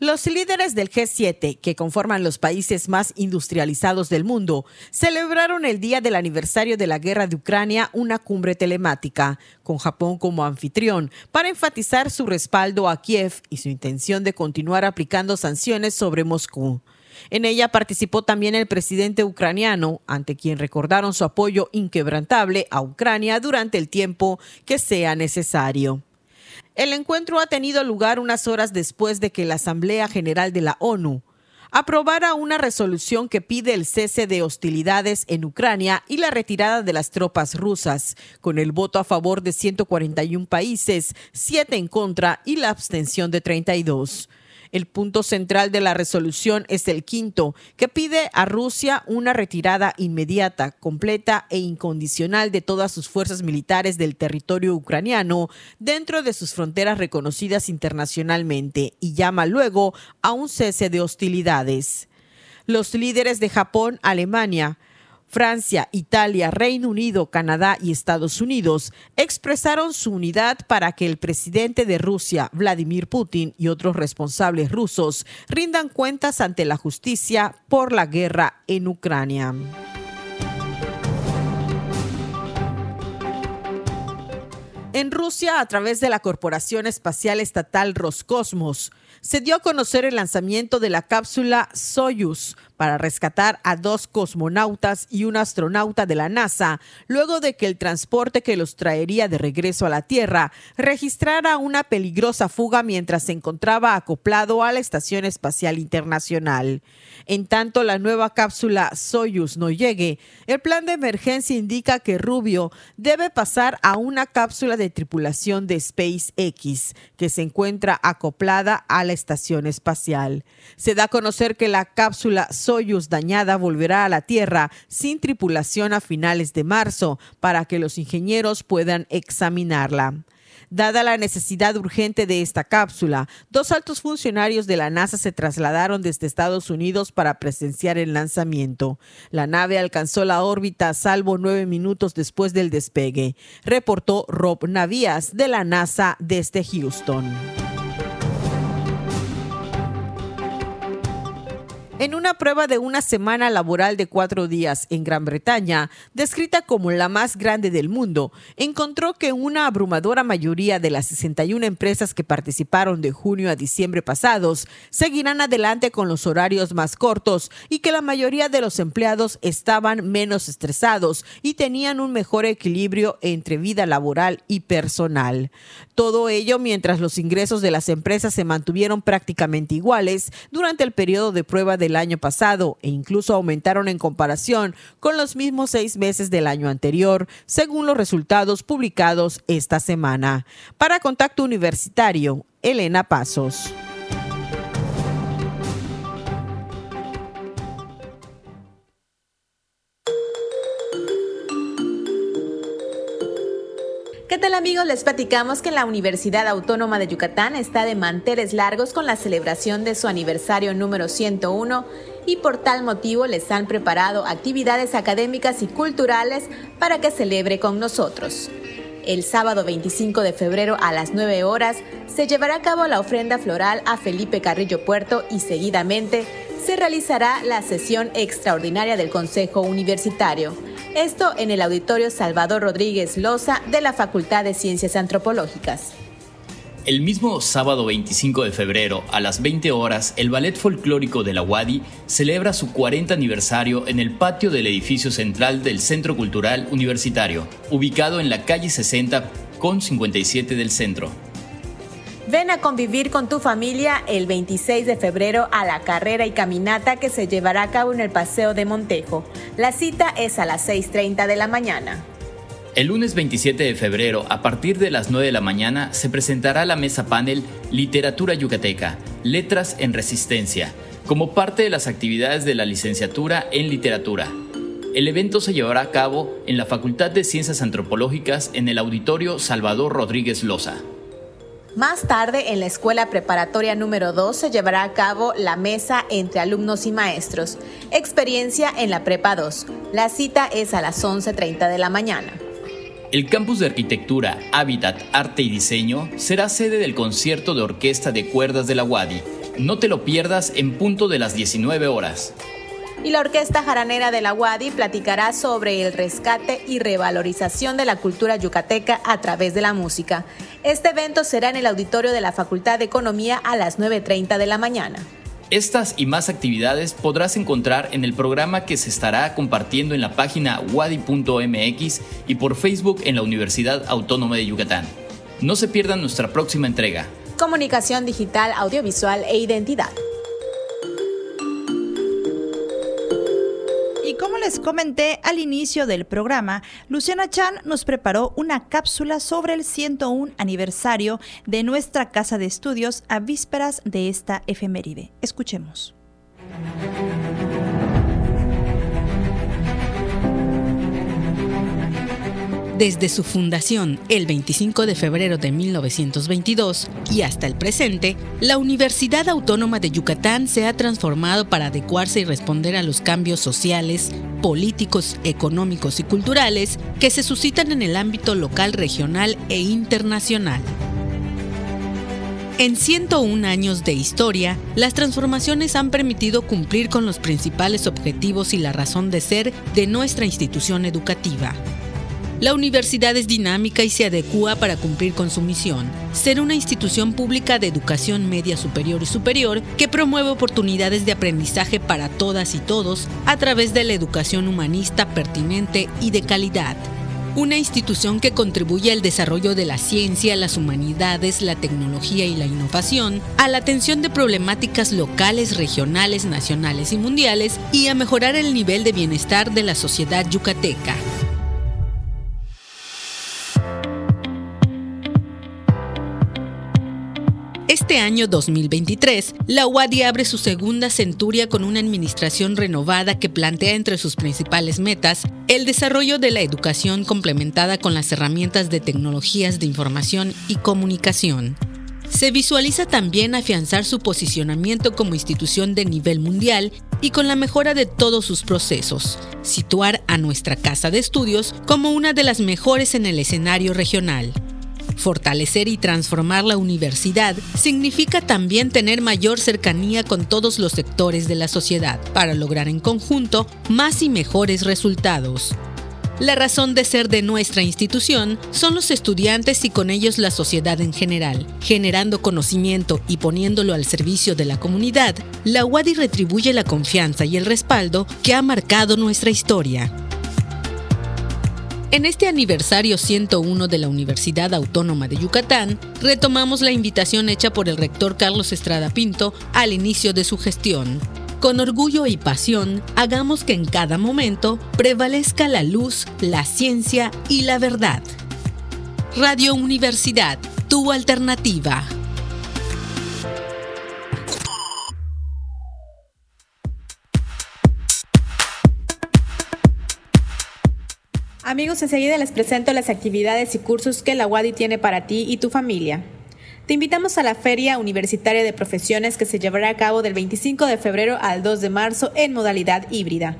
los líderes del G7, que conforman los países más industrializados del mundo, celebraron el día del aniversario de la guerra de Ucrania una cumbre telemática, con Japón como anfitrión, para enfatizar su respaldo a Kiev y su intención de continuar aplicando sanciones sobre Moscú. En ella participó también el presidente ucraniano, ante quien recordaron su apoyo inquebrantable a Ucrania durante el tiempo que sea necesario. El encuentro ha tenido lugar unas horas después de que la Asamblea General de la ONU aprobara una resolución que pide el cese de hostilidades en Ucrania y la retirada de las tropas rusas, con el voto a favor de 141 países, 7 en contra y la abstención de 32. El punto central de la resolución es el quinto, que pide a Rusia una retirada inmediata, completa e incondicional de todas sus fuerzas militares del territorio ucraniano dentro de sus fronteras reconocidas internacionalmente y llama luego a un cese de hostilidades. Los líderes de Japón, Alemania, Francia, Italia, Reino Unido, Canadá y Estados Unidos expresaron su unidad para que el presidente de Rusia, Vladimir Putin, y otros responsables rusos rindan cuentas ante la justicia por la guerra en Ucrania. En Rusia, a través de la Corporación Espacial Estatal Roscosmos, se dio a conocer el lanzamiento de la cápsula Soyuz para rescatar a dos cosmonautas y un astronauta de la NASA, luego de que el transporte que los traería de regreso a la Tierra registrara una peligrosa fuga mientras se encontraba acoplado a la Estación Espacial Internacional. En tanto la nueva cápsula Soyuz no llegue, el plan de emergencia indica que Rubio debe pasar a una cápsula de tripulación de SpaceX que se encuentra acoplada a la estación espacial. Se da a conocer que la cápsula Soyuz dañada volverá a la Tierra sin tripulación a finales de marzo para que los ingenieros puedan examinarla. Dada la necesidad urgente de esta cápsula, dos altos funcionarios de la NASA se trasladaron desde Estados Unidos para presenciar el lanzamiento. La nave alcanzó la órbita salvo nueve minutos después del despegue, reportó Rob Navías de la NASA desde Houston. En una prueba de una semana laboral de cuatro días en Gran Bretaña, descrita como la más grande del mundo, encontró que una abrumadora mayoría de las 61 empresas que participaron de junio a diciembre pasados seguirán adelante con los horarios más cortos y que la mayoría de los empleados estaban menos estresados y tenían un mejor equilibrio entre vida laboral y personal. Todo ello mientras los ingresos de las empresas se mantuvieron prácticamente iguales durante el periodo de prueba de año pasado e incluso aumentaron en comparación con los mismos seis meses del año anterior, según los resultados publicados esta semana. Para Contacto Universitario, Elena Pasos. Tal amigos? Les platicamos que la Universidad Autónoma de Yucatán está de manteles largos con la celebración de su aniversario número 101 y por tal motivo les han preparado actividades académicas y culturales para que celebre con nosotros. El sábado 25 de febrero a las 9 horas se llevará a cabo la ofrenda floral a Felipe Carrillo Puerto y seguidamente se realizará la sesión extraordinaria del Consejo Universitario esto en el Auditorio Salvador Rodríguez Loza de la Facultad de Ciencias Antropológicas. El mismo sábado 25 de febrero, a las 20 horas, el Ballet Folclórico de la UADI celebra su 40 aniversario en el patio del edificio central del Centro Cultural Universitario, ubicado en la calle 60 con 57 del centro. Ven a convivir con tu familia el 26 de febrero a la carrera y caminata que se llevará a cabo en el Paseo de Montejo. La cita es a las 6.30 de la mañana. El lunes 27 de febrero, a partir de las 9 de la mañana, se presentará la mesa panel Literatura Yucateca, Letras en Resistencia, como parte de las actividades de la licenciatura en literatura. El evento se llevará a cabo en la Facultad de Ciencias Antropológicas en el Auditorio Salvador Rodríguez Loza. Más tarde, en la escuela preparatoria número 2 se llevará a cabo la mesa entre alumnos y maestros. Experiencia en la Prepa 2. La cita es a las 11.30 de la mañana. El campus de arquitectura, hábitat, arte y diseño será sede del concierto de orquesta de cuerdas de la UADI. No te lo pierdas en punto de las 19 horas y la Orquesta Jaranera de la UADI platicará sobre el rescate y revalorización de la cultura yucateca a través de la música. Este evento será en el auditorio de la Facultad de Economía a las 9.30 de la mañana. Estas y más actividades podrás encontrar en el programa que se estará compartiendo en la página wadi.mx y por Facebook en la Universidad Autónoma de Yucatán. No se pierdan nuestra próxima entrega. Comunicación digital, audiovisual e identidad. Comenté al inicio del programa, Luciana Chan nos preparó una cápsula sobre el 101 aniversario de nuestra casa de estudios a vísperas de esta efeméride. Escuchemos. Desde su fundación el 25 de febrero de 1922 y hasta el presente, la Universidad Autónoma de Yucatán se ha transformado para adecuarse y responder a los cambios sociales, políticos, económicos y culturales que se suscitan en el ámbito local, regional e internacional. En 101 años de historia, las transformaciones han permitido cumplir con los principales objetivos y la razón de ser de nuestra institución educativa la universidad es dinámica y se adecúa para cumplir con su misión, ser una institución pública de educación media superior y superior que promueve oportunidades de aprendizaje para todas y todos a través de la educación humanista pertinente y de calidad. Una institución que contribuye al desarrollo de la ciencia, las humanidades, la tecnología y la innovación, a la atención de problemáticas locales, regionales, nacionales y mundiales y a mejorar el nivel de bienestar de la sociedad yucateca. Este año 2023, la UADI abre su segunda centuria con una administración renovada que plantea entre sus principales metas el desarrollo de la educación complementada con las herramientas de tecnologías de información y comunicación. Se visualiza también afianzar su posicionamiento como institución de nivel mundial y con la mejora de todos sus procesos, situar a nuestra casa de estudios como una de las mejores en el escenario regional. Fortalecer y transformar la universidad significa también tener mayor cercanía con todos los sectores de la sociedad para lograr en conjunto más y mejores resultados. La razón de ser de nuestra institución son los estudiantes y con ellos la sociedad en general. Generando conocimiento y poniéndolo al servicio de la comunidad, la UADI retribuye la confianza y el respaldo que ha marcado nuestra historia. En este aniversario 101 de la Universidad Autónoma de Yucatán, retomamos la invitación hecha por el rector Carlos Estrada Pinto al inicio de su gestión. Con orgullo y pasión, hagamos que en cada momento prevalezca la luz, la ciencia y la verdad. Radio Universidad, tu alternativa. Amigos, enseguida les presento las actividades y cursos que la UADI tiene para ti y tu familia. Te invitamos a la Feria Universitaria de Profesiones que se llevará a cabo del 25 de febrero al 2 de marzo en modalidad híbrida.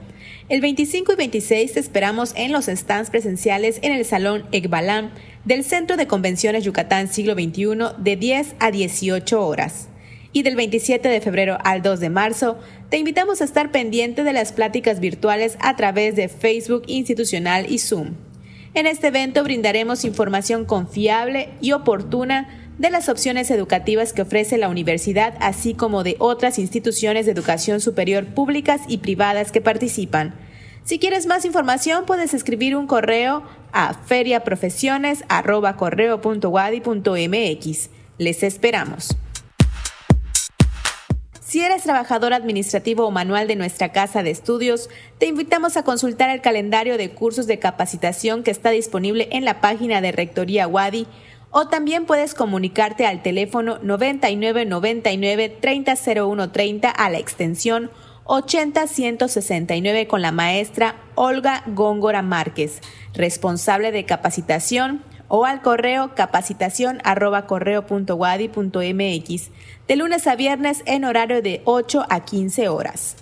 El 25 y 26 te esperamos en los stands presenciales en el Salón Ekbalam del Centro de Convenciones Yucatán Siglo XXI de 10 a 18 horas y del 27 de febrero al 2 de marzo, te invitamos a estar pendiente de las pláticas virtuales a través de Facebook institucional y Zoom. En este evento brindaremos información confiable y oportuna de las opciones educativas que ofrece la universidad, así como de otras instituciones de educación superior públicas y privadas que participan. Si quieres más información, puedes escribir un correo a feriaprofesiones.correo.wadi.mx. Les esperamos. Si eres trabajador administrativo o manual de nuestra casa de estudios, te invitamos a consultar el calendario de cursos de capacitación que está disponible en la página de Rectoría Wadi o también puedes comunicarte al teléfono 9999 300130 a la extensión 80169 con la maestra Olga Góngora Márquez, responsable de capacitación o al correo capacitación arroba de lunes a viernes en horario de 8 a 15 horas.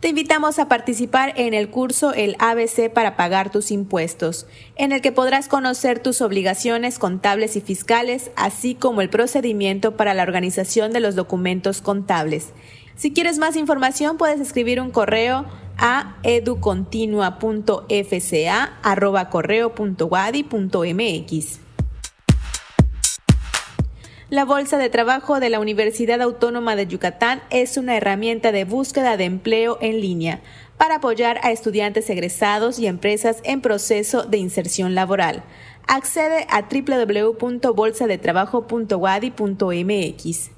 Te invitamos a participar en el curso El ABC para pagar tus impuestos, en el que podrás conocer tus obligaciones contables y fiscales, así como el procedimiento para la organización de los documentos contables. Si quieres más información, puedes escribir un correo a educontinua.fca.correo.wadi.mx. La Bolsa de Trabajo de la Universidad Autónoma de Yucatán es una herramienta de búsqueda de empleo en línea para apoyar a estudiantes egresados y empresas en proceso de inserción laboral. Accede a www.bolsadetrabajo.wadi.mx.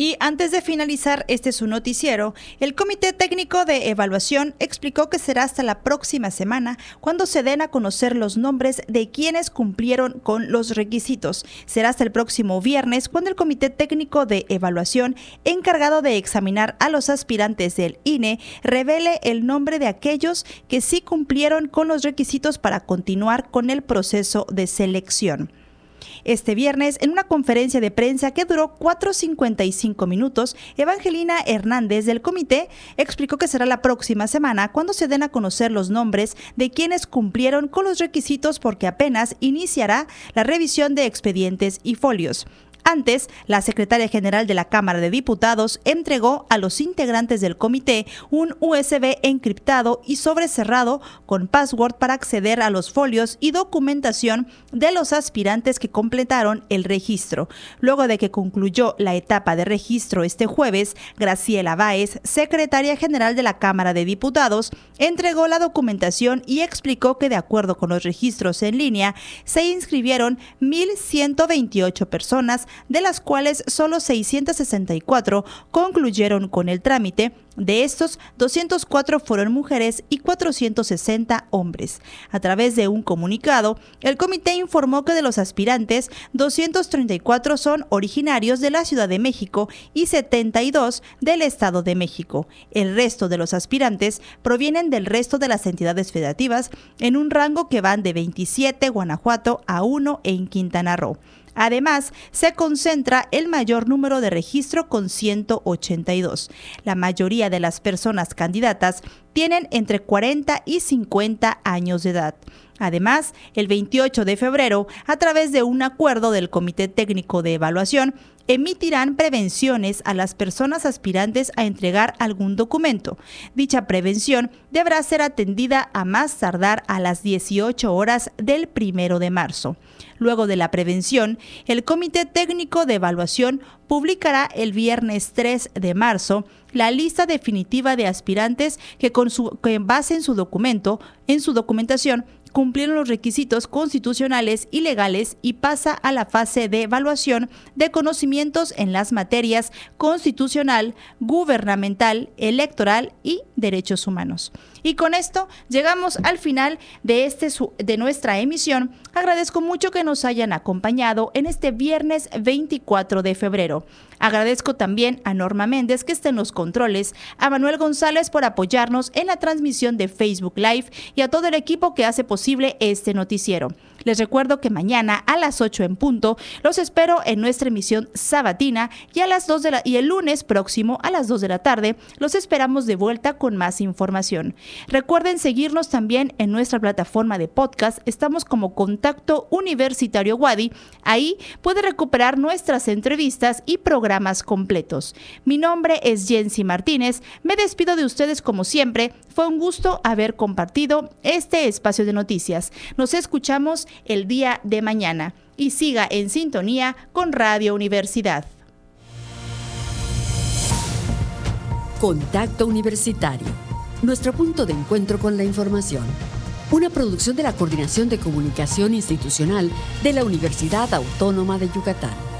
Y antes de finalizar este su noticiero, el Comité Técnico de Evaluación explicó que será hasta la próxima semana cuando se den a conocer los nombres de quienes cumplieron con los requisitos. Será hasta el próximo viernes cuando el Comité Técnico de Evaluación, encargado de examinar a los aspirantes del INE, revele el nombre de aquellos que sí cumplieron con los requisitos para continuar con el proceso de selección este viernes en una conferencia de prensa que duró 4.55 minutos, Evangelina Hernández del comité explicó que será la próxima semana cuando se den a conocer los nombres de quienes cumplieron con los requisitos porque apenas iniciará la revisión de expedientes y folios. Antes, la secretaria general de la Cámara de Diputados entregó a los integrantes del comité un USB encriptado y sobrecerrado con password para acceder a los folios y documentación de los aspirantes que completaron el registro. Luego de que concluyó la etapa de registro este jueves, Graciela Báez, secretaria general de la Cámara de Diputados, entregó la documentación y explicó que de acuerdo con los registros en línea, se inscribieron 1.128 personas de las cuales solo 664 concluyeron con el trámite. De estos, 204 fueron mujeres y 460 hombres. A través de un comunicado, el comité informó que de los aspirantes, 234 son originarios de la Ciudad de México y 72 del Estado de México. El resto de los aspirantes provienen del resto de las entidades federativas en un rango que van de 27 Guanajuato a 1 en Quintana Roo. Además, se concentra el mayor número de registro con 182. La mayoría de las personas candidatas tienen entre 40 y 50 años de edad. Además, el 28 de febrero, a través de un acuerdo del Comité Técnico de Evaluación, emitirán prevenciones a las personas aspirantes a entregar algún documento. Dicha prevención deberá ser atendida a más tardar a las 18 horas del primero de marzo. Luego de la prevención, el Comité Técnico de Evaluación publicará el viernes 3 de marzo la lista definitiva de aspirantes que con su base en su documento, en su documentación cumplieron los requisitos constitucionales y legales y pasa a la fase de evaluación de conocimientos en las materias constitucional, gubernamental, electoral y derechos humanos. Y con esto llegamos al final de, este, de nuestra emisión. Agradezco mucho que nos hayan acompañado en este viernes 24 de febrero. Agradezco también a Norma Méndez que está en los controles, a Manuel González por apoyarnos en la transmisión de Facebook Live y a todo el equipo que hace posible este noticiero. Les recuerdo que mañana a las 8 en punto los espero en nuestra emisión sabatina y a las 2 de la y el lunes próximo a las 2 de la tarde los esperamos de vuelta con más información. Recuerden seguirnos también en nuestra plataforma de podcast. Estamos como Contacto Universitario Wadi. Ahí puede recuperar nuestras entrevistas y programas completos. Mi nombre es Jensi Martínez. Me despido de ustedes como siempre. Fue un gusto haber compartido este espacio de noticias. Nos escuchamos el día de mañana y siga en sintonía con Radio Universidad. Contacto Universitario, nuestro punto de encuentro con la información. Una producción de la Coordinación de Comunicación Institucional de la Universidad Autónoma de Yucatán.